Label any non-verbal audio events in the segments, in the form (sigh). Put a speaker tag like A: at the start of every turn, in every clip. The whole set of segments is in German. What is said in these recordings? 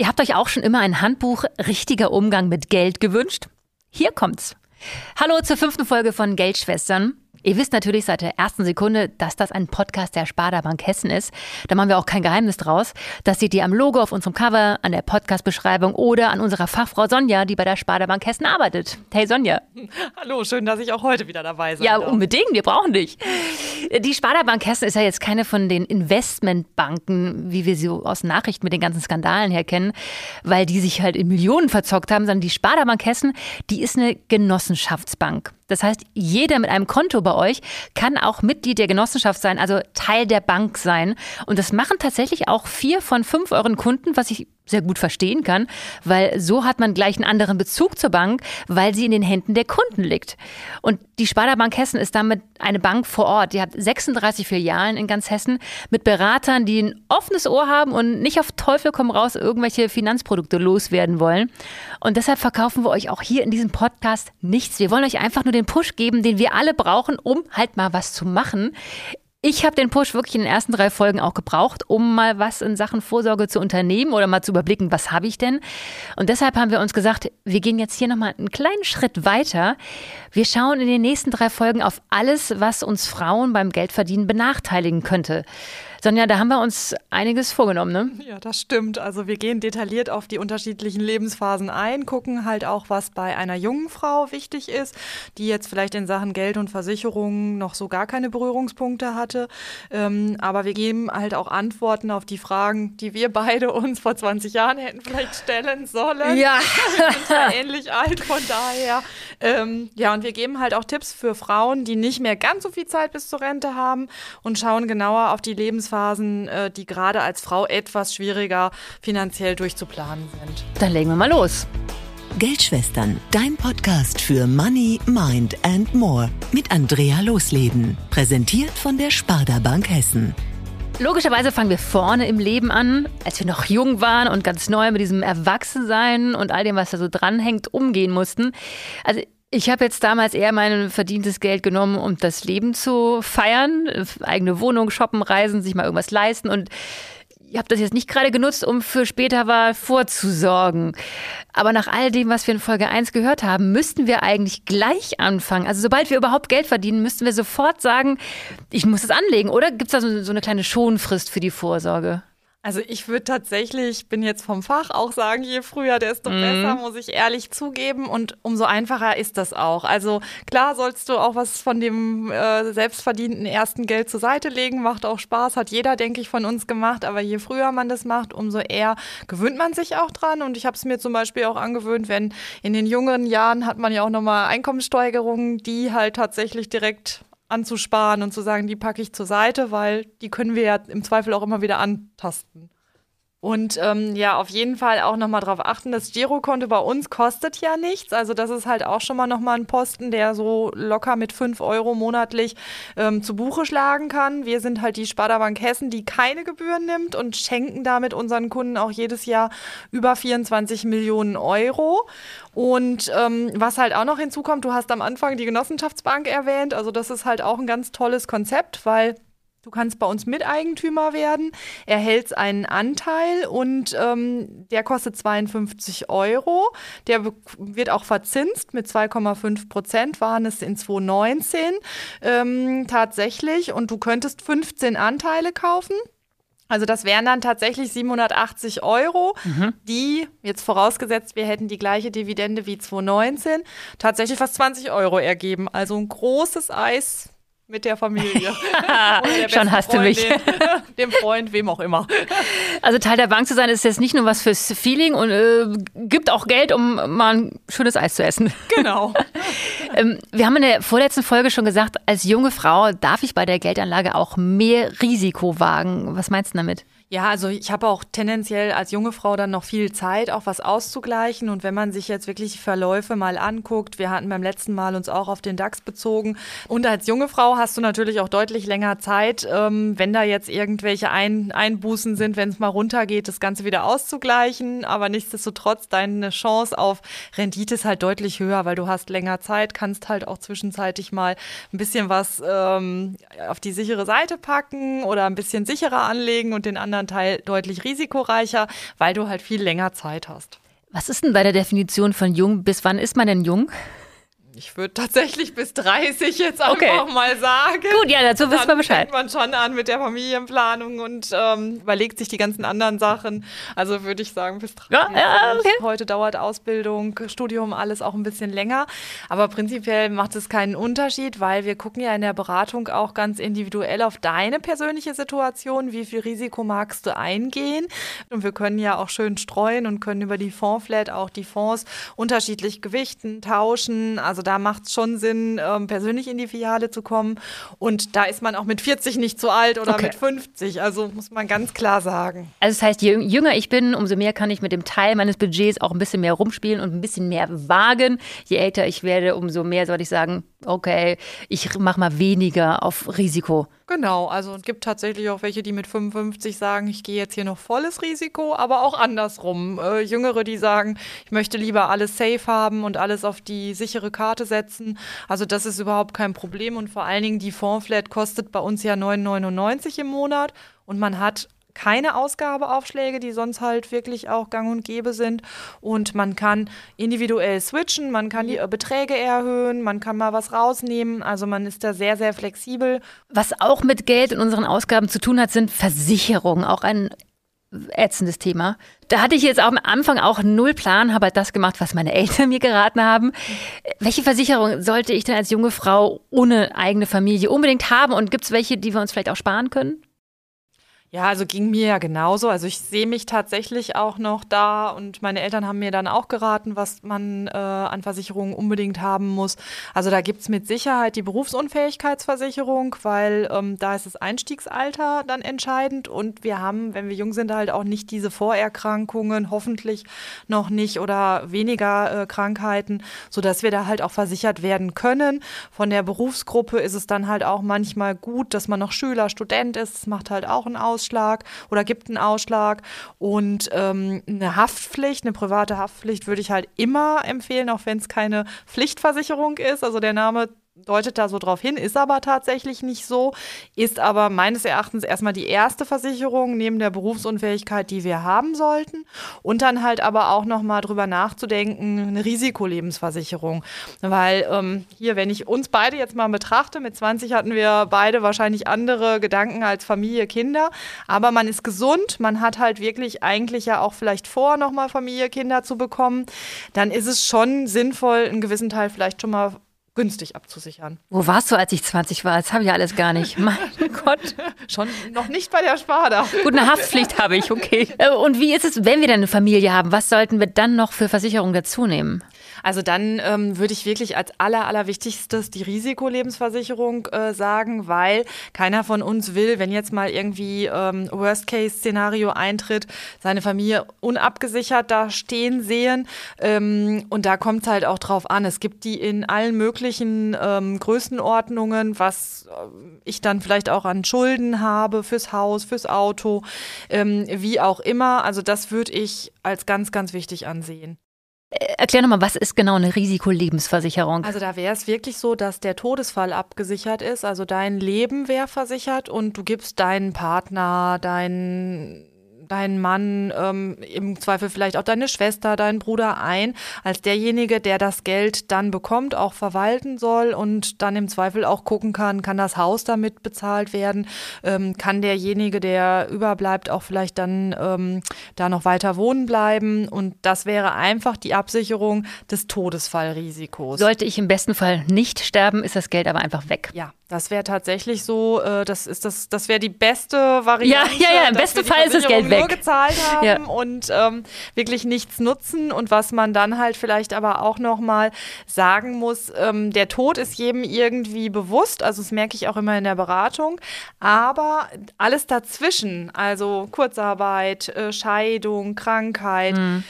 A: Ihr habt euch auch schon immer ein Handbuch richtiger Umgang mit Geld gewünscht? Hier kommt's. Hallo zur fünften Folge von Geldschwestern. Ihr wisst natürlich seit der ersten Sekunde, dass das ein Podcast der Sparda Bank Hessen ist. Da machen wir auch kein Geheimnis draus. Das seht ihr am Logo auf unserem Cover, an der Podcast-Beschreibung oder an unserer Fachfrau Sonja, die bei der Sparda Bank Hessen arbeitet. Hey Sonja. (laughs)
B: Hallo, schön, dass ich auch heute wieder dabei sein
A: Ja,
B: darf.
A: unbedingt, wir brauchen dich. Die Sparda Bank Hessen ist ja jetzt keine von den Investmentbanken, wie wir sie aus Nachrichten mit den ganzen Skandalen her kennen, weil die sich halt in Millionen verzockt haben, sondern die Sparda Bank Hessen, die ist eine Genossenschaftsbank. Das heißt, jeder mit einem Konto bei euch kann auch Mitglied der Genossenschaft sein, also Teil der Bank sein. Und das machen tatsächlich auch vier von fünf euren Kunden, was ich sehr gut verstehen kann, weil so hat man gleich einen anderen Bezug zur Bank, weil sie in den Händen der Kunden liegt. Und die Sparda Bank Hessen ist damit eine Bank vor Ort. Die hat 36 Filialen in ganz Hessen mit Beratern, die ein offenes Ohr haben und nicht auf Teufel komm raus irgendwelche Finanzprodukte loswerden wollen. Und deshalb verkaufen wir euch auch hier in diesem Podcast nichts. Wir wollen euch einfach nur den Push geben, den wir alle brauchen, um halt mal was zu machen. Ich habe den Push wirklich in den ersten drei Folgen auch gebraucht, um mal was in Sachen Vorsorge zu unternehmen oder mal zu überblicken, was habe ich denn. Und deshalb haben wir uns gesagt, wir gehen jetzt hier nochmal einen kleinen Schritt weiter. Wir schauen in den nächsten drei Folgen auf alles, was uns Frauen beim Geldverdienen benachteiligen könnte. Sonja, da haben wir uns einiges vorgenommen, ne?
B: Ja, das stimmt. Also wir gehen detailliert auf die unterschiedlichen Lebensphasen ein, gucken halt auch, was bei einer jungen Frau wichtig ist, die jetzt vielleicht in Sachen Geld und Versicherungen noch so gar keine Berührungspunkte hatte. Ähm, aber wir geben halt auch Antworten auf die Fragen, die wir beide uns vor 20 Jahren hätten vielleicht stellen sollen.
A: Ja. (laughs)
B: Wir sind ja ähnlich alt, von daher. Ähm, ja, und wir geben halt auch Tipps für Frauen, die nicht mehr ganz so viel Zeit bis zur Rente haben und schauen genauer auf die Lebensphasen Lebensphasen, äh, die gerade als Frau etwas schwieriger finanziell durchzuplanen sind.
A: Dann legen wir mal los.
C: Geldschwestern, dein Podcast für Money, Mind and More mit Andrea Losleben. Präsentiert von der Sparda Bank Hessen.
A: Logischerweise fangen wir vorne im Leben an, als wir noch jung waren und ganz neu mit diesem Erwachsensein und all dem, was da so dranhängt, umgehen mussten. Also ich habe jetzt damals eher mein verdientes Geld genommen, um das Leben zu feiern, eigene Wohnung, shoppen, reisen, sich mal irgendwas leisten und ich habe das jetzt nicht gerade genutzt, um für später war vorzusorgen. Aber nach all dem, was wir in Folge 1 gehört haben, müssten wir eigentlich gleich anfangen. Also sobald wir überhaupt Geld verdienen, müssten wir sofort sagen, ich muss es anlegen. Oder gibt es da so, so eine kleine Schonfrist für die Vorsorge?
B: Also ich würde tatsächlich, bin jetzt vom Fach, auch sagen, je früher, desto mhm. besser, muss ich ehrlich zugeben. Und umso einfacher ist das auch. Also klar sollst du auch was von dem äh, selbstverdienten ersten Geld zur Seite legen. Macht auch Spaß, hat jeder, denke ich, von uns gemacht. Aber je früher man das macht, umso eher gewöhnt man sich auch dran. Und ich habe es mir zum Beispiel auch angewöhnt, wenn in den jüngeren Jahren hat man ja auch nochmal Einkommenssteigerungen, die halt tatsächlich direkt anzusparen und zu sagen, die packe ich zur Seite, weil die können wir ja im Zweifel auch immer wieder antasten. Und ähm, ja, auf jeden Fall auch nochmal darauf achten, das Girokonto bei uns kostet ja nichts. Also das ist halt auch schon mal nochmal ein Posten, der so locker mit 5 Euro monatlich ähm, zu Buche schlagen kann. Wir sind halt die Sparda Bank Hessen, die keine Gebühren nimmt und schenken damit unseren Kunden auch jedes Jahr über 24 Millionen Euro. Und ähm, was halt auch noch hinzukommt, du hast am Anfang die Genossenschaftsbank erwähnt. Also das ist halt auch ein ganz tolles Konzept, weil Du kannst bei uns Miteigentümer werden, erhältst einen Anteil und ähm, der kostet 52 Euro. Der wird auch verzinst mit 2,5 Prozent, waren es in 2019 ähm, tatsächlich. Und du könntest 15 Anteile kaufen. Also das wären dann tatsächlich 780 Euro, mhm. die, jetzt vorausgesetzt, wir hätten die gleiche Dividende wie 2019, tatsächlich fast 20 Euro ergeben. Also ein großes Eis mit der Familie. (laughs)
A: der Schon hast Freundin, du mich. (laughs)
B: dem Freund, wem auch immer.
A: Also Teil der Bank zu sein, ist jetzt nicht nur was fürs Feeling und äh, gibt auch Geld, um mal ein schönes Eis zu essen. (laughs)
B: Genau.
A: ähm, wir haben in der vorletzten Folge schon gesagt, als junge Frau darf ich bei der Geldanlage auch mehr Risiko wagen. Was meinst du damit?
B: Ja, also ich habe auch tendenziell als junge Frau dann noch viel Zeit, auch was auszugleichen. Und wenn man sich jetzt wirklich Verläufe mal anguckt, wir hatten beim letzten Mal uns auch auf den DAX bezogen. Und als junge Frau hast du natürlich auch deutlich länger Zeit, ähm, wenn da jetzt irgendwelche Ein Einbußen sind, wenn es mal runtergeht, das Ganze wieder auszugleichen. Aber nichtsdestotrotz, deine Chance auf Rendite ist halt deutlich höher, weil du hast länger Zeit, kannst halt auch zwischenzeitlich mal ein bisschen was ähm, auf die sichere Seite packen oder ein bisschen sicherer anlegen und den anderen Teil deutlich risikoreicher, weil du halt viel länger Zeit hast.
A: Was ist denn bei der Definition von jung? Bis wann ist man denn jung?
B: Ich würde tatsächlich bis 30 jetzt einfach okay. mal sagen.
A: Gut, ja, dazu wissen wir Bescheid.
B: fängt man schon an mit der Familienplanung und ähm, überlegt sich die ganzen anderen Sachen. Also würde ich sagen bis 30. Ja, ja, okay. Heute dauert Ausbildung, Studium, alles auch ein bisschen länger. Aber prinzipiell macht es keinen Unterschied, weil wir gucken ja in der Beratung auch ganz individuell auf deine persönliche Situation. Wie viel Risiko magst du eingehen? Und wir können ja auch schön streuen und können über die Fondsflat auch die Fonds unterschiedlich gewichten, tauschen. Also da macht es schon Sinn, ähm, persönlich in die Filiale zu kommen. Und da ist man auch mit 40 nicht zu alt oder okay. mit 50. Also muss man ganz klar sagen.
A: Also das heißt, je jünger ich bin, umso mehr kann ich mit dem Teil meines Budgets auch ein bisschen mehr rumspielen und ein bisschen mehr wagen. Je älter ich werde, umso mehr sollte ich sagen, okay, ich mache mal weniger auf Risiko.
B: Genau, also es gibt tatsächlich auch welche, die mit 55 sagen, ich gehe jetzt hier noch volles Risiko, aber auch andersrum. Äh, Jüngere, die sagen, ich möchte lieber alles safe haben und alles auf die sichere Karte setzen. Also das ist überhaupt kein Problem und vor allen Dingen die Fondsflat kostet bei uns ja 9,99 im Monat und man hat keine Ausgabeaufschläge, die sonst halt wirklich auch gang und gäbe sind. Und man kann individuell switchen, man kann die Beträge erhöhen, man kann mal was rausnehmen. Also man ist da sehr, sehr flexibel.
A: Was auch mit Geld in unseren Ausgaben zu tun hat, sind Versicherungen. Auch ein ätzendes Thema. Da hatte ich jetzt auch am Anfang auch null Plan, habe halt das gemacht, was meine Eltern mir geraten haben. Welche Versicherung sollte ich denn als junge Frau ohne eigene Familie unbedingt haben? Und gibt es welche, die wir uns vielleicht auch sparen können?
B: Ja, also ging mir ja genauso. Also ich sehe mich tatsächlich auch noch da und meine Eltern haben mir dann auch geraten, was man äh, an Versicherungen unbedingt haben muss. Also da gibt's mit Sicherheit die Berufsunfähigkeitsversicherung, weil ähm, da ist das Einstiegsalter dann entscheidend und wir haben, wenn wir jung sind, halt auch nicht diese Vorerkrankungen, hoffentlich noch nicht oder weniger äh, Krankheiten, sodass wir da halt auch versichert werden können. Von der Berufsgruppe ist es dann halt auch manchmal gut, dass man noch Schüler, Student ist. Das macht halt auch einen Aus Ausschlag oder gibt einen Ausschlag. Und ähm, eine Haftpflicht, eine private Haftpflicht würde ich halt immer empfehlen, auch wenn es keine Pflichtversicherung ist. Also der Name deutet da so drauf hin, ist aber tatsächlich nicht so, ist aber meines Erachtens erstmal die erste Versicherung neben der Berufsunfähigkeit, die wir haben sollten. Und dann halt aber auch nochmal drüber nachzudenken, eine Risikolebensversicherung, weil ähm, hier, wenn ich uns beide jetzt mal betrachte, mit 20 hatten wir beide wahrscheinlich andere Gedanken als Familie, Kinder, aber man ist gesund, man hat halt wirklich eigentlich ja auch vielleicht vor, nochmal Familie, Kinder zu bekommen, dann ist es schon sinnvoll, einen gewissen Teil vielleicht schon mal günstig abzusichern.
A: Wo warst du, als ich 20 war? Das habe ich alles gar nicht. Mein (laughs) Gott.
B: Schon noch nicht bei der Sparda.
A: Gut, eine Haftpflicht habe ich, okay. Äh, und wie ist es, wenn wir dann eine Familie haben? Was sollten wir dann noch für Versicherungen dazu nehmen?
B: Also dann ähm, würde ich wirklich als aller, allerwichtigstes die Risikolebensversicherung äh, sagen, weil keiner von uns will, wenn jetzt mal irgendwie ähm, Worst-Case-Szenario eintritt, seine Familie unabgesichert da stehen sehen. Ähm, und da kommt es halt auch drauf an. Es gibt die in allen möglichen ähm, Größenordnungen, was äh, ich dann vielleicht auch an Schulden habe fürs Haus, fürs Auto, ähm, wie auch immer. Also das würde ich als ganz, ganz wichtig ansehen.
A: Erklär nochmal, was ist genau eine Risikolebensversicherung?
B: Also da wäre es wirklich so, dass der Todesfall abgesichert ist, also dein Leben wäre versichert und du gibst deinen Partner, deinen deinen Mann, ähm, im Zweifel vielleicht auch deine Schwester, deinen Bruder ein, als derjenige, der das Geld dann bekommt, auch verwalten soll und dann im Zweifel auch gucken kann, kann das Haus damit bezahlt werden, ähm, kann derjenige, der überbleibt, auch vielleicht dann ähm, da noch weiter wohnen bleiben und das wäre einfach die Absicherung des Todesfallrisikos.
A: Sollte ich im besten Fall nicht sterben, ist das Geld aber einfach weg.
B: Ja, das wäre tatsächlich so, äh, das ist das, das wäre die beste Variante.
A: Ja, ja, ja, im besten Fall ist das Geld weg.
B: Nur gezahlt haben ja. und ähm, wirklich nichts nutzen. Und was man dann halt vielleicht aber auch nochmal sagen muss, ähm, der Tod ist jedem irgendwie bewusst, also das merke ich auch immer in der Beratung. Aber alles dazwischen, also Kurzarbeit, äh, Scheidung, Krankheit, mhm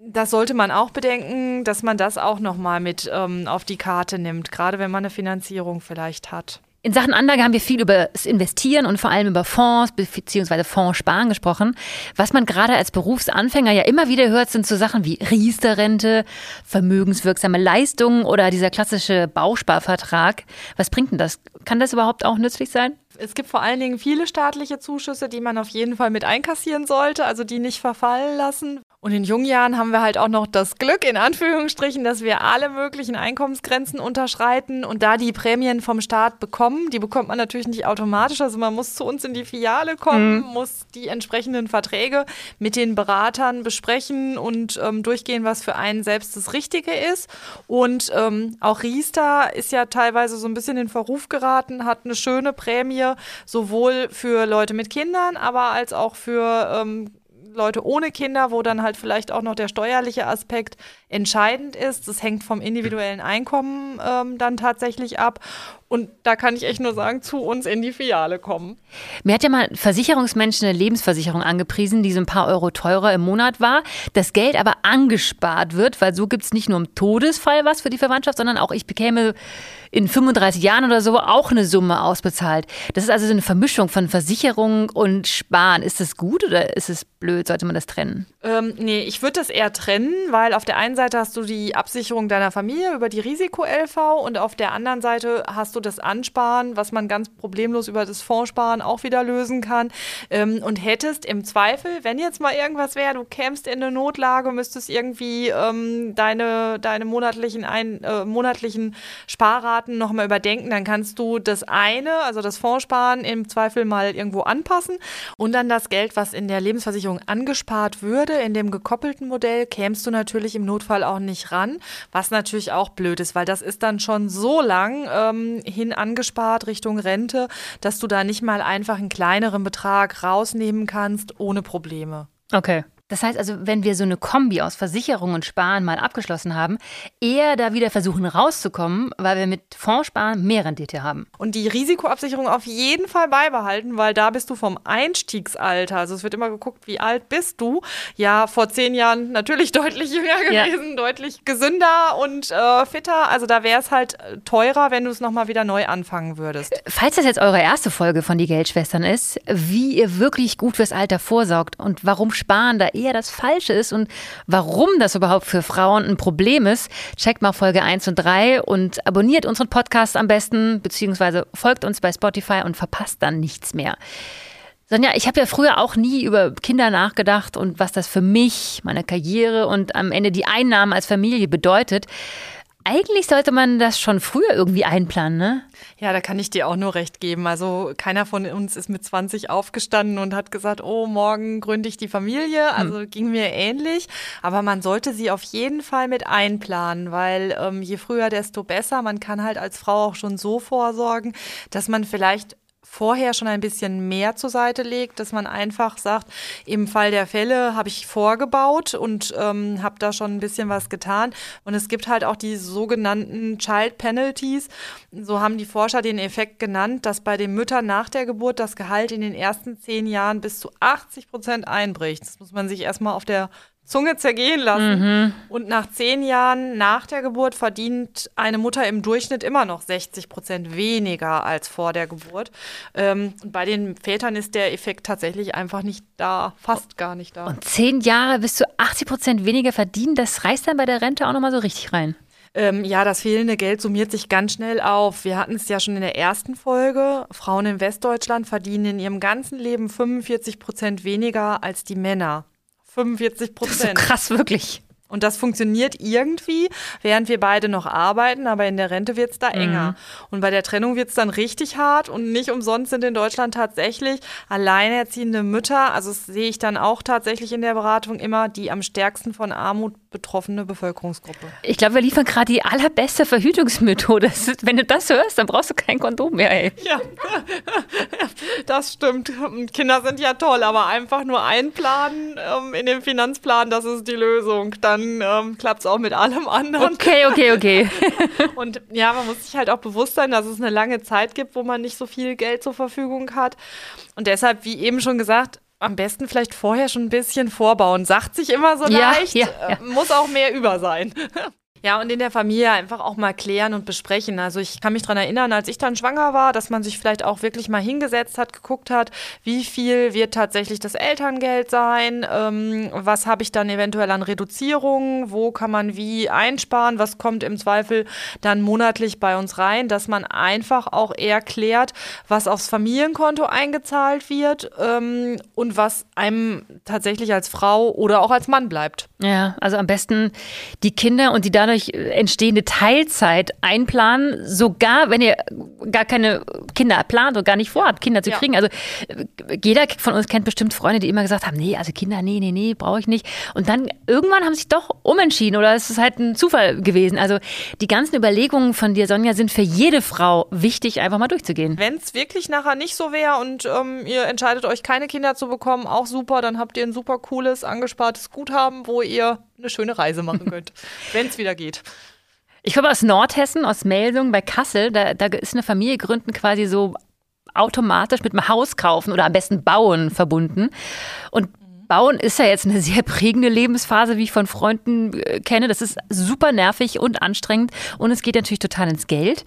B: das sollte man auch bedenken, dass man das auch nochmal mit ähm, auf die Karte nimmt, gerade wenn man eine Finanzierung vielleicht hat.
A: In Sachen Anlage haben wir viel über das Investieren und vor allem über Fonds bzw. Fondssparen gesprochen. Was man gerade als Berufsanfänger ja immer wieder hört, sind so Sachen wie Riester-Rente, vermögenswirksame Leistungen oder dieser klassische Bausparvertrag. Was bringt denn das? Kann das überhaupt auch nützlich sein?
B: Es gibt vor allen Dingen viele staatliche Zuschüsse, die man auf jeden Fall mit einkassieren sollte, also die nicht verfallen lassen. Und in jungen Jahren haben wir halt auch noch das Glück, in Anführungsstrichen, dass wir alle möglichen Einkommensgrenzen unterschreiten und da die Prämien vom Staat bekommen. Die bekommt man natürlich nicht automatisch. Also man muss zu uns in die Filiale kommen, mhm. muss die entsprechenden Verträge mit den Beratern besprechen und ähm, durchgehen, was für einen selbst das Richtige ist. Und ähm, auch Riester ist ja teilweise so ein bisschen in Verruf geraten, hat eine schöne Prämie, sowohl für Leute mit Kindern, aber als auch für ähm, Leute ohne Kinder, wo dann halt vielleicht auch noch der steuerliche Aspekt entscheidend ist. Das hängt vom individuellen Einkommen ähm, dann tatsächlich ab. Und da kann ich echt nur sagen, zu uns in die Filiale kommen.
A: Mir hat ja mal Versicherungsmenschen eine Lebensversicherung angepriesen, die so ein paar Euro teurer im Monat war. Das Geld aber angespart wird, weil so gibt es nicht nur im Todesfall was für die Verwandtschaft, sondern auch ich bekäme in 35 Jahren oder so auch eine Summe ausbezahlt. Das ist also so eine Vermischung von Versicherung und Sparen. Ist das gut oder ist es blöd? Sollte man das trennen?
B: Ähm, nee, ich würde das eher trennen, weil auf der einen Seite hast du die Absicherung deiner Familie über die Risiko-LV und auf der anderen Seite hast du das Ansparen, was man ganz problemlos über das Fondssparen auch wieder lösen kann. Ähm, und hättest im Zweifel, wenn jetzt mal irgendwas wäre, du kämst in eine Notlage, müsstest irgendwie ähm, deine, deine monatlichen, ein, äh, monatlichen Sparraten nochmal überdenken, dann kannst du das eine, also das Fondssparen, im Zweifel mal irgendwo anpassen und dann das Geld, was in der Lebensversicherung angespart würde, in dem gekoppelten Modell, kämst du natürlich im Notfall auch nicht ran, was natürlich auch blöd ist, weil das ist dann schon so lang ähm, hin angespart Richtung Rente, dass du da nicht mal einfach einen kleineren Betrag rausnehmen kannst ohne Probleme.
A: Okay. Das heißt also, wenn wir so eine Kombi aus Versicherung und Sparen mal abgeschlossen haben, eher da wieder versuchen rauszukommen, weil wir mit Fondssparen mehr Rendite haben.
B: Und die Risikoabsicherung auf jeden Fall beibehalten, weil da bist du vom Einstiegsalter, also es wird immer geguckt, wie alt bist du. Ja, vor zehn Jahren natürlich (laughs) deutlich jünger gewesen, ja. deutlich gesünder und äh, fitter. Also da wäre es halt teurer, wenn du es nochmal wieder neu anfangen würdest.
A: Falls das jetzt eure erste Folge von Die Geldschwestern ist, wie ihr wirklich gut fürs Alter vorsorgt und warum Sparen da eher das Falsche ist und warum das überhaupt für Frauen ein Problem ist, checkt mal Folge 1 und 3 und abonniert unseren Podcast am besten, beziehungsweise folgt uns bei Spotify und verpasst dann nichts mehr. Sonja, ich habe ja früher auch nie über Kinder nachgedacht und was das für mich, meine Karriere und am Ende die Einnahmen als Familie bedeutet. Eigentlich sollte man das schon früher irgendwie einplanen, ne?
B: Ja, da kann ich dir auch nur recht geben. Also keiner von uns ist mit 20 aufgestanden und hat gesagt, oh, morgen gründe ich die Familie. Hm. Also hm. ging mir ähnlich. Aber man sollte sie auf jeden Fall mit einplanen, weil ähm, je früher, desto besser. Man kann halt als Frau auch schon so vorsorgen, dass man vielleicht vorher schon ein bisschen mehr zur Seite legt, dass man einfach sagt, im Fall der Fälle habe ich vorgebaut und ähm, habe da schon ein bisschen was getan. Und es gibt halt auch die sogenannten Child Penalties. So haben die Forscher den Effekt genannt, dass bei den Müttern nach der Geburt das Gehalt in den ersten zehn Jahren bis zu 80 Prozent einbricht. Das muss man sich erstmal auf der Zunge zergehen lassen. Mhm. Und nach zehn Jahren nach der Geburt verdient eine Mutter im Durchschnitt immer noch 60 Prozent weniger als vor der Geburt. Ähm, und bei den Vätern ist der Effekt tatsächlich einfach nicht da, fast gar nicht da.
A: Und zehn Jahre bis zu 80 Prozent weniger verdienen, das reißt dann bei der Rente auch nochmal so richtig rein.
B: Ähm, ja, das fehlende Geld summiert sich ganz schnell auf. Wir hatten es ja schon in der ersten Folge. Frauen in Westdeutschland verdienen in ihrem ganzen Leben 45 Prozent weniger als die Männer. 45 Prozent. So
A: krass, wirklich.
B: Und das funktioniert irgendwie, während wir beide noch arbeiten, aber in der Rente wird es da enger. Mhm. Und bei der Trennung wird es dann richtig hart und nicht umsonst sind in Deutschland tatsächlich alleinerziehende Mütter, also das sehe ich dann auch tatsächlich in der Beratung immer, die am stärksten von Armut betroffene Bevölkerungsgruppe.
A: Ich glaube, wir liefern gerade die allerbeste Verhütungsmethode. Wenn du das hörst, dann brauchst du kein Kondom mehr, ey.
B: Ja, (laughs) das stimmt. Kinder sind ja toll, aber einfach nur einplanen ähm, in dem Finanzplan, das ist die Lösung. Dann ähm, klappt es auch mit allem anderen.
A: Okay, okay, okay. (laughs)
B: Und ja, man muss sich halt auch bewusst sein, dass es eine lange Zeit gibt, wo man nicht so viel Geld zur Verfügung hat. Und deshalb, wie eben schon gesagt, am besten vielleicht vorher schon ein bisschen vorbauen. Sagt sich immer so ja, leicht, ja, ja. Äh, muss auch mehr über sein. Ja, und in der Familie einfach auch mal klären und besprechen. Also ich kann mich daran erinnern, als ich dann schwanger war, dass man sich vielleicht auch wirklich mal hingesetzt hat, geguckt hat, wie viel wird tatsächlich das Elterngeld sein, ähm, was habe ich dann eventuell an Reduzierungen, wo kann man wie einsparen, was kommt im Zweifel dann monatlich bei uns rein, dass man einfach auch erklärt, was aufs Familienkonto eingezahlt wird ähm, und was einem tatsächlich als Frau oder auch als Mann bleibt.
A: Ja, also am besten die Kinder und die dadurch entstehende Teilzeit einplanen, sogar wenn ihr gar keine Kinder plant und gar nicht vorhabt, Kinder zu kriegen. Also jeder von uns kennt bestimmt Freunde, die immer gesagt haben, nee, also Kinder, nee, nee, nee, brauche ich nicht. Und dann irgendwann haben sie sich doch umentschieden oder es ist halt ein Zufall gewesen. Also die ganzen Überlegungen von dir, Sonja, sind für jede Frau wichtig, einfach mal durchzugehen.
B: Wenn es wirklich nachher nicht so wäre und ähm, ihr entscheidet euch, keine Kinder zu bekommen, auch super, dann habt ihr ein super cooles, angespartes Guthaben, wo ihr eine schöne Reise machen (laughs) könnt, wenn es wieder geht.
A: Ich komme aus Nordhessen, aus Melsung bei Kassel. Da, da ist eine Familie gründen quasi so automatisch mit dem Haus kaufen oder am besten bauen verbunden. Und Bauen ist ja jetzt eine (laughs) sehr prägende Lebensphase, wie ich von Freunden äh, kenne. Das ist super nervig und anstrengend und es geht natürlich total ins Geld.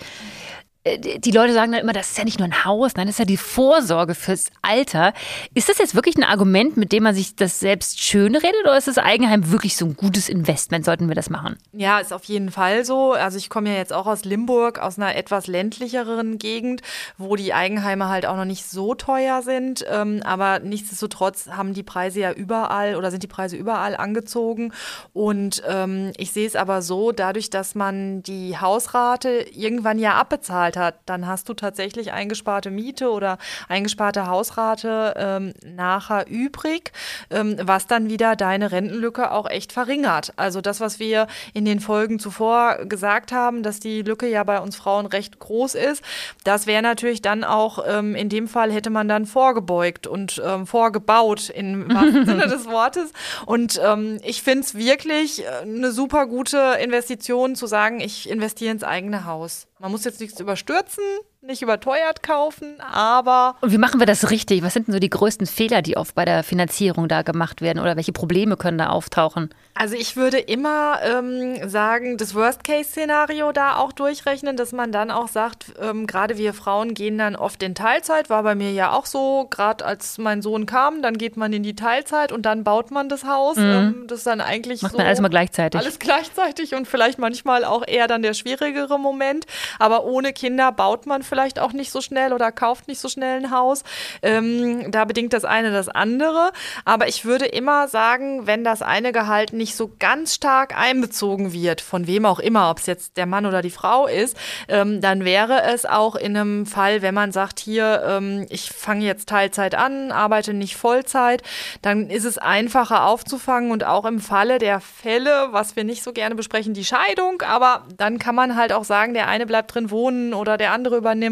A: Äh, die Leute sagen dann immer, das ist ja nicht nur ein Haus, nein, das ist ja die Vorsorge fürs Alter. Ist das jetzt wirklich ein Argument, mit dem man sich das selbst schön redet oder ist das Eigenheim wirklich so ein gutes Investment? Sollten wir das machen?
B: Ja, ist auf jeden Fall so. Also ich komme ja jetzt auch aus Limburg, aus einer etwas ländlicheren Gegend, wo die Eigenheime halt auch noch nicht so teuer sind. Ähm, aber nichtsdestotrotz haben die Preise ja überall oder sind die Preise überall angezogen. Und ähm, ich sehe es aber so, dadurch, dass man die Hausrate irgendwann ja abbezahlt hat, dann hast du tatsächlich eingesparte Miete oder eingesparte Hausrate ähm, nachher übrig, ähm, was dann wieder deine Rentenlücke auch echt verringert. Also das, was wir in den Folgen zuvor gesagt haben, dass die Lücke ja bei uns Frauen recht groß ist, das wäre natürlich dann auch ähm, in dem Fall hätte man dann vorgebeugt und ähm, vorgebaut im (laughs) wahrsten Sinne des Wortes. Und ähm, ich finde es wirklich äh, eine super gute Investition zu sagen, ich investiere ins eigene Haus. Man muss jetzt nichts überstürzen, nicht überteuert kaufen, aber.
A: Und wie machen wir das richtig? Was sind denn so die größten Fehler, die oft bei der Finanzierung da gemacht werden oder welche Probleme können da auftauchen?
B: Also ich würde immer ähm, sagen, das Worst-Case-Szenario da auch durchrechnen, dass man dann auch sagt, ähm, gerade wir Frauen gehen dann oft in Teilzeit, war bei mir ja auch so, gerade als mein Sohn kam, dann geht man in die Teilzeit und dann baut man das Haus. Mhm. Ähm, das dann eigentlich
A: Macht
B: so.
A: man alles mal gleichzeitig.
B: Alles gleichzeitig und vielleicht manchmal auch eher dann der schwierigere Moment. Aber ohne Kinder baut man vielleicht auch nicht so schnell oder kauft nicht so schnell ein Haus. Ähm, da bedingt das eine das andere. Aber ich würde immer sagen, wenn das eine Gehalt nicht so ganz stark einbezogen wird, von wem auch immer, ob es jetzt der Mann oder die Frau ist, ähm, dann wäre es auch in einem Fall, wenn man sagt, hier, ähm, ich fange jetzt Teilzeit an, arbeite nicht Vollzeit, dann ist es einfacher aufzufangen und auch im Falle der Fälle, was wir nicht so gerne besprechen, die Scheidung, aber dann kann man halt auch sagen, der eine bleibt drin wohnen oder der andere übernimmt,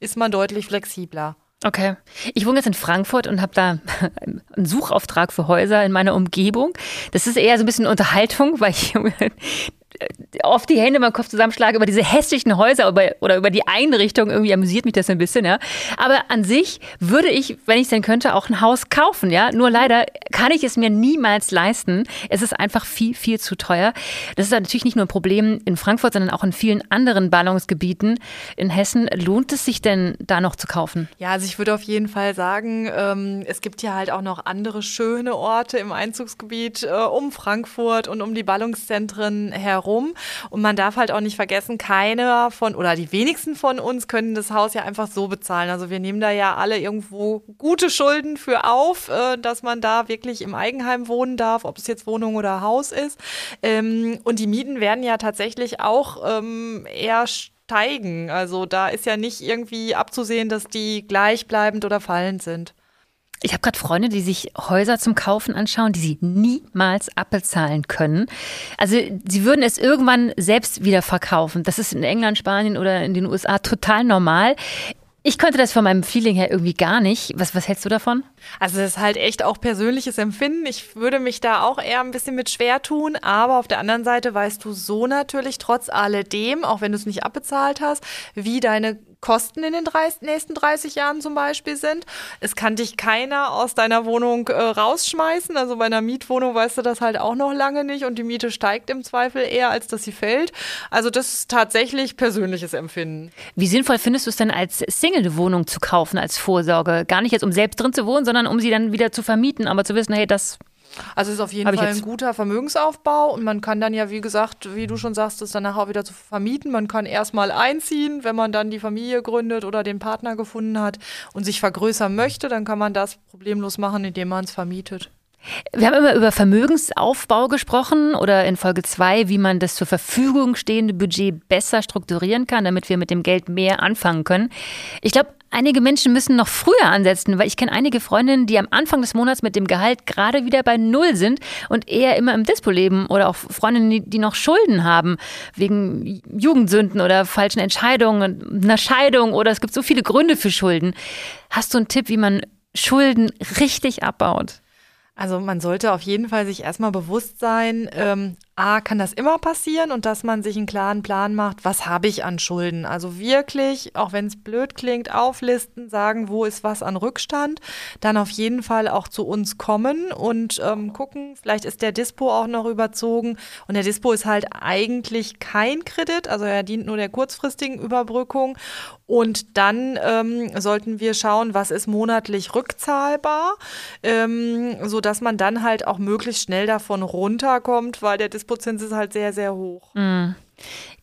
B: ist man deutlich flexibler.
A: Okay. Ich wohne jetzt in Frankfurt und habe da (laughs) einen Suchauftrag für Häuser in meiner Umgebung. Das ist eher so ein bisschen Unterhaltung, weil ich (laughs) oft die Hände im Kopf zusammenschlage über diese hässlichen Häuser oder, oder über die Einrichtung. Irgendwie amüsiert mich das ein bisschen, ja. Aber an sich würde ich, wenn ich es denn könnte, auch ein Haus kaufen, ja. Nur leider kann ich es mir niemals leisten. Es ist einfach viel, viel zu teuer. Das ist natürlich nicht nur ein Problem in Frankfurt, sondern auch in vielen anderen Ballungsgebieten in Hessen. Lohnt es sich denn, da noch zu kaufen?
B: Ja, also ich würde auf jeden Fall sagen, ähm, es gibt ja halt auch noch andere schöne Orte im Einzugsgebiet äh, um Frankfurt und um die Ballungszentren herum herum. Und man darf halt auch nicht vergessen, keiner von oder die wenigsten von uns können das Haus ja einfach so bezahlen. Also wir nehmen da ja alle irgendwo gute Schulden für auf, äh, dass man da wirklich im Eigenheim wohnen darf, ob es jetzt Wohnung oder Haus ist. Ähm, und die Mieten werden ja tatsächlich auch ähm, eher steigen. Also da ist ja nicht irgendwie abzusehen, dass die gleichbleibend oder fallend sind.
A: Ich habe gerade Freunde, die sich Häuser zum Kaufen anschauen, die sie niemals abbezahlen können. Also sie würden es irgendwann selbst wieder verkaufen. Das ist in England, Spanien oder in den USA total normal. Ich könnte das von meinem Feeling her irgendwie gar nicht. Was, was hältst du davon?
B: Also das ist halt echt auch persönliches Empfinden. Ich würde mich da auch eher ein bisschen mit schwer tun, aber auf der anderen Seite weißt du so natürlich trotz alledem, auch wenn du es nicht abbezahlt hast, wie deine Kosten in den 30, nächsten 30 Jahren zum Beispiel sind. Es kann dich keiner aus deiner Wohnung äh, rausschmeißen. Also bei einer Mietwohnung weißt du das halt auch noch lange nicht und die Miete steigt im Zweifel eher, als dass sie fällt. Also das ist tatsächlich persönliches Empfinden.
A: Wie sinnvoll findest du es denn als Single eine Wohnung zu kaufen als Vorsorge? Gar nicht jetzt, um selbst drin zu wohnen, sondern um sie dann wieder zu vermieten, aber zu wissen, hey, das
B: also es ist auf jeden Fall ein guter Vermögensaufbau und man kann dann ja, wie gesagt, wie du schon sagst, das danach auch wieder zu vermieten. Man kann erstmal einziehen, wenn man dann die Familie gründet oder den Partner gefunden hat und sich vergrößern möchte, dann kann man das problemlos machen, indem man es vermietet.
A: Wir haben immer über Vermögensaufbau gesprochen oder in Folge 2, wie man das zur Verfügung stehende Budget besser strukturieren kann, damit wir mit dem Geld mehr anfangen können. Ich glaube, Einige Menschen müssen noch früher ansetzen, weil ich kenne einige Freundinnen, die am Anfang des Monats mit dem Gehalt gerade wieder bei Null sind und eher immer im Dispo leben oder auch Freundinnen, die noch Schulden haben wegen Jugendsünden oder falschen Entscheidungen, einer Scheidung oder es gibt so viele Gründe für Schulden. Hast du einen Tipp, wie man Schulden richtig abbaut?
B: Also man sollte auf jeden Fall sich erstmal bewusst sein, ähm, A, kann das immer passieren und dass man sich einen klaren Plan macht, was habe ich an Schulden. Also wirklich, auch wenn es blöd klingt, auflisten, sagen, wo ist was an Rückstand, dann auf jeden Fall auch zu uns kommen und ähm, gucken, vielleicht ist der Dispo auch noch überzogen und der Dispo ist halt eigentlich kein Kredit, also er dient nur der kurzfristigen Überbrückung und dann ähm, sollten wir schauen, was ist monatlich rückzahlbar, ähm, sodass man dann halt auch möglichst schnell davon runterkommt, weil der Dispo Prozent ist halt sehr, sehr hoch. Mhm.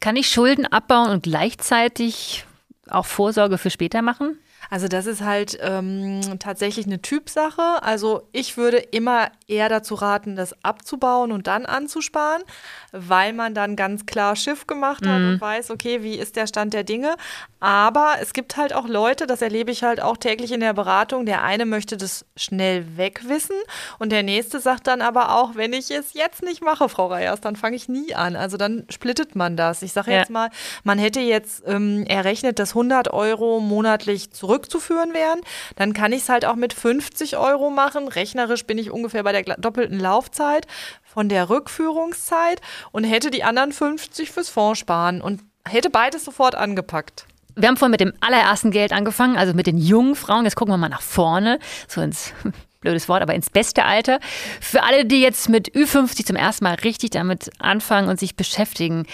A: Kann ich Schulden abbauen und gleichzeitig auch Vorsorge für später machen?
B: Also das ist halt ähm, tatsächlich eine Typsache. Also ich würde immer eher dazu raten, das abzubauen und dann anzusparen, weil man dann ganz klar Schiff gemacht hat mhm. und weiß, okay, wie ist der Stand der Dinge. Aber es gibt halt auch Leute, das erlebe ich halt auch täglich in der Beratung. Der eine möchte das schnell wegwissen und der nächste sagt dann aber auch, wenn ich es jetzt nicht mache, Frau Reyers, dann fange ich nie an. Also dann splittet man das. Ich sage ja. jetzt mal, man hätte jetzt ähm, errechnet, dass 100 Euro monatlich zurück zurückzuführen wären. Dann kann ich es halt auch mit 50 Euro machen. Rechnerisch bin ich ungefähr bei der doppelten Laufzeit von der Rückführungszeit und hätte die anderen 50 fürs Fonds sparen und hätte beides sofort angepackt.
A: Wir haben vorhin mit dem allerersten Geld angefangen, also mit den jungen Frauen. Jetzt gucken wir mal nach vorne, so ins (laughs) blödes Wort, aber ins beste Alter. Für alle, die jetzt mit Ü50 zum ersten Mal richtig damit anfangen und sich beschäftigen,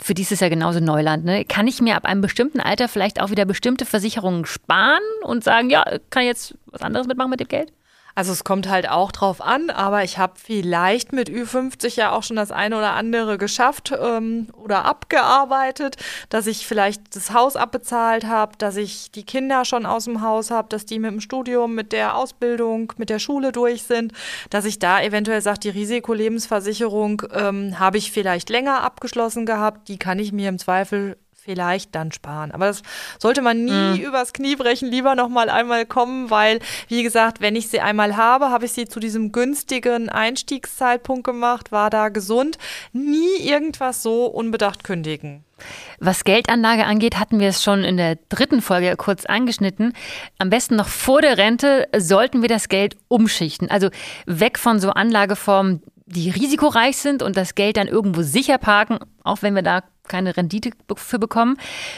A: für die ist es ja genauso Neuland. Ne? Kann ich mir ab einem bestimmten Alter vielleicht auch wieder bestimmte Versicherungen sparen und sagen, ja, kann ich jetzt was anderes mitmachen mit dem Geld?
B: Also es kommt halt auch drauf an, aber ich habe vielleicht mit Ü50 ja auch schon das eine oder andere geschafft ähm, oder abgearbeitet, dass ich vielleicht das Haus abbezahlt habe, dass ich die Kinder schon aus dem Haus habe, dass die mit dem Studium, mit der Ausbildung, mit der Schule durch sind, dass ich da eventuell sage, die Risikolebensversicherung ähm, habe ich vielleicht länger abgeschlossen gehabt, die kann ich mir im Zweifel vielleicht dann sparen. Aber das sollte man nie mhm. übers Knie brechen, lieber noch mal einmal kommen, weil, wie gesagt, wenn ich sie einmal habe, habe ich sie zu diesem günstigen Einstiegszeitpunkt gemacht, war da gesund, nie irgendwas so unbedacht kündigen.
A: Was Geldanlage angeht, hatten wir es schon in der dritten Folge kurz angeschnitten. Am besten noch vor der Rente sollten wir das Geld umschichten. Also weg von so Anlageformen, die risikoreich sind und das Geld dann irgendwo sicher parken, auch wenn wir da keine Rendite für bekommen.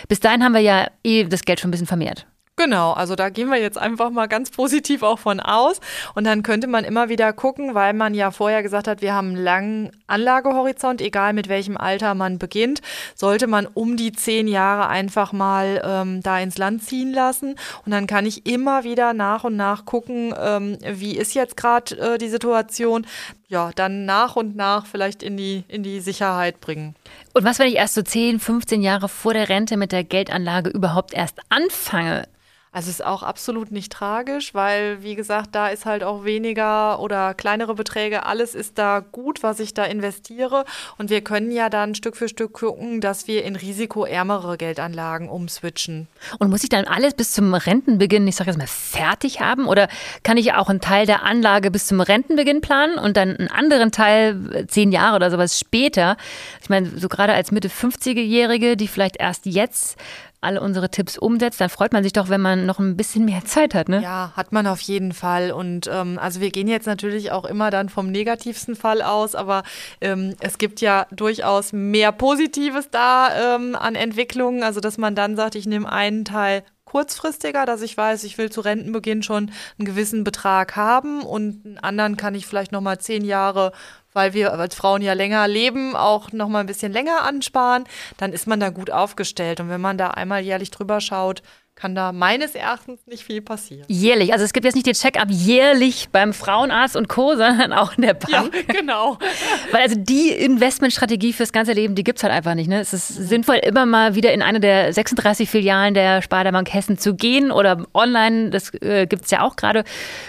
A: Bis dahin haben wir ja eh das Geld schon ein bisschen vermehrt.
B: Genau, also da gehen wir jetzt einfach mal ganz positiv auch von aus. Und dann könnte man immer wieder gucken, weil man ja vorher gesagt hat, wir haben einen langen Anlagehorizont, egal mit welchem Alter man beginnt, sollte man um die zehn Jahre einfach mal ähm, da ins Land ziehen lassen. Und dann kann ich immer wieder nach und nach gucken, ähm, wie ist jetzt gerade äh, die Situation. Ja, dann nach und nach vielleicht in die, in die Sicherheit bringen.
A: Und was, wenn ich erst so 10, 15 Jahre vor der Rente mit der Geldanlage überhaupt erst anfange?
B: Also ist auch absolut nicht tragisch, weil, wie gesagt, da ist halt auch weniger oder kleinere Beträge, alles ist da gut, was ich da investiere. Und wir können ja dann Stück für Stück gucken, dass wir in risikoärmere Geldanlagen umswitchen.
A: Und muss ich dann alles bis zum Rentenbeginn, ich sage jetzt mal, fertig haben? Oder kann ich auch einen Teil der Anlage bis zum Rentenbeginn planen und dann einen anderen Teil zehn Jahre oder sowas später? Ich meine, so gerade als Mitte 50-Jährige, die vielleicht erst jetzt alle unsere Tipps umsetzt, dann freut man sich doch, wenn man noch ein bisschen mehr Zeit hat, ne?
B: Ja, hat man auf jeden Fall. Und ähm, also wir gehen jetzt natürlich auch immer dann vom negativsten Fall aus, aber ähm, es gibt ja durchaus mehr Positives da ähm, an Entwicklungen. Also dass man dann sagt, ich nehme einen Teil kurzfristiger, dass ich weiß, ich will zu Rentenbeginn schon einen gewissen Betrag haben und einen anderen kann ich vielleicht noch mal zehn Jahre weil wir als Frauen ja länger leben, auch noch mal ein bisschen länger ansparen, dann ist man da gut aufgestellt. Und wenn man da einmal jährlich drüber schaut, kann da meines Erachtens nicht viel passieren.
A: Jährlich. Also es gibt jetzt nicht den Check-up jährlich beim Frauenarzt und Co., (laughs) sondern auch in der Bank.
B: Ja, genau. (laughs)
A: Weil also die Investmentstrategie fürs ganze Leben, die gibt es halt einfach nicht. Ne? Es ist sinnvoll, immer mal wieder in eine der 36 Filialen der Sparda-Bank Hessen zu gehen oder online, das äh, gibt es ja auch gerade,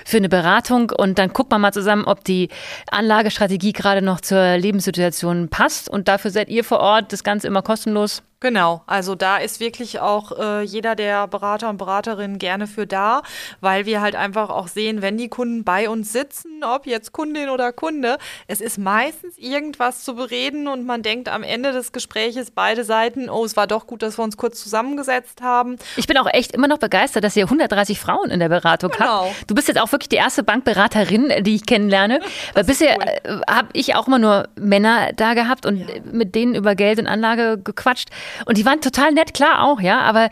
A: für eine Beratung. Und dann guckt man mal zusammen, ob die Anlagestrategie gerade noch zur Lebenssituation passt. Und dafür seid ihr vor Ort, das Ganze immer kostenlos.
B: Genau, also da ist wirklich auch äh, jeder der Berater und Beraterinnen gerne für da, weil wir halt einfach auch sehen, wenn die Kunden bei uns sitzen, ob jetzt Kundin oder Kunde, es ist meistens irgendwas zu bereden und man denkt am Ende des Gespräches beide Seiten, oh, es war doch gut, dass wir uns kurz zusammengesetzt haben.
A: Ich bin auch echt immer noch begeistert, dass ihr 130 Frauen in der Beratung genau. habt. Du bist jetzt auch wirklich die erste Bankberaterin, die ich kennenlerne, (laughs) weil bisher cool. Äh, habe ich auch immer nur Männer da gehabt und ja. mit denen über Geld und Anlage gequatscht. Und die waren total nett, klar auch, ja, aber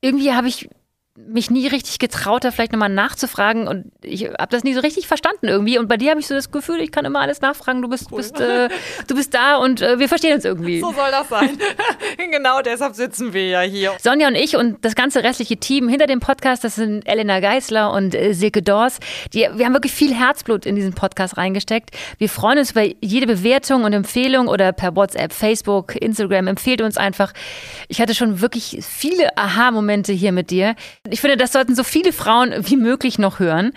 A: irgendwie habe ich mich nie richtig getraut, da vielleicht nochmal nachzufragen und ich habe das nie so richtig verstanden irgendwie. Und bei dir habe ich so das Gefühl, ich kann immer alles nachfragen. Du bist, cool. bist äh, du bist da und äh, wir verstehen uns irgendwie.
B: So soll das sein. (laughs) genau deshalb sitzen wir ja hier.
A: Sonja und ich und das ganze restliche Team hinter dem Podcast, das sind Elena Geisler und äh, Silke Dors. Die, wir haben wirklich viel Herzblut in diesen Podcast reingesteckt. Wir freuen uns über jede Bewertung und Empfehlung oder per WhatsApp, Facebook, Instagram. Empfehlt uns einfach. Ich hatte schon wirklich viele Aha-Momente hier mit dir. Ich finde, das sollten so viele Frauen wie möglich noch hören.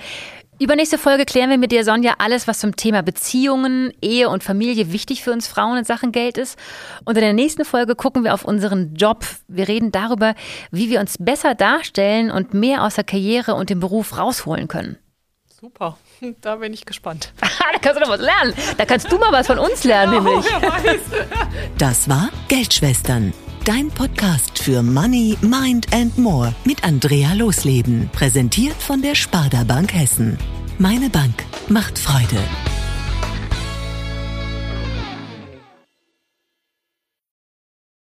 A: Übernächste Folge klären wir mit dir, Sonja, alles, was zum Thema Beziehungen, Ehe und Familie wichtig für uns Frauen in Sachen Geld ist. Und in der nächsten Folge gucken wir auf unseren Job. Wir reden darüber, wie wir uns besser darstellen und mehr aus der Karriere und dem Beruf rausholen können.
B: Super, (laughs) da bin ich gespannt. (laughs)
A: da kannst du noch was lernen. Da kannst du mal was von uns lernen, genau, nämlich.
C: Das war Geldschwestern Dein Podcast für Money, Mind and More mit Andrea Losleben. Präsentiert von der Sparda Bank Hessen. Meine Bank macht Freude.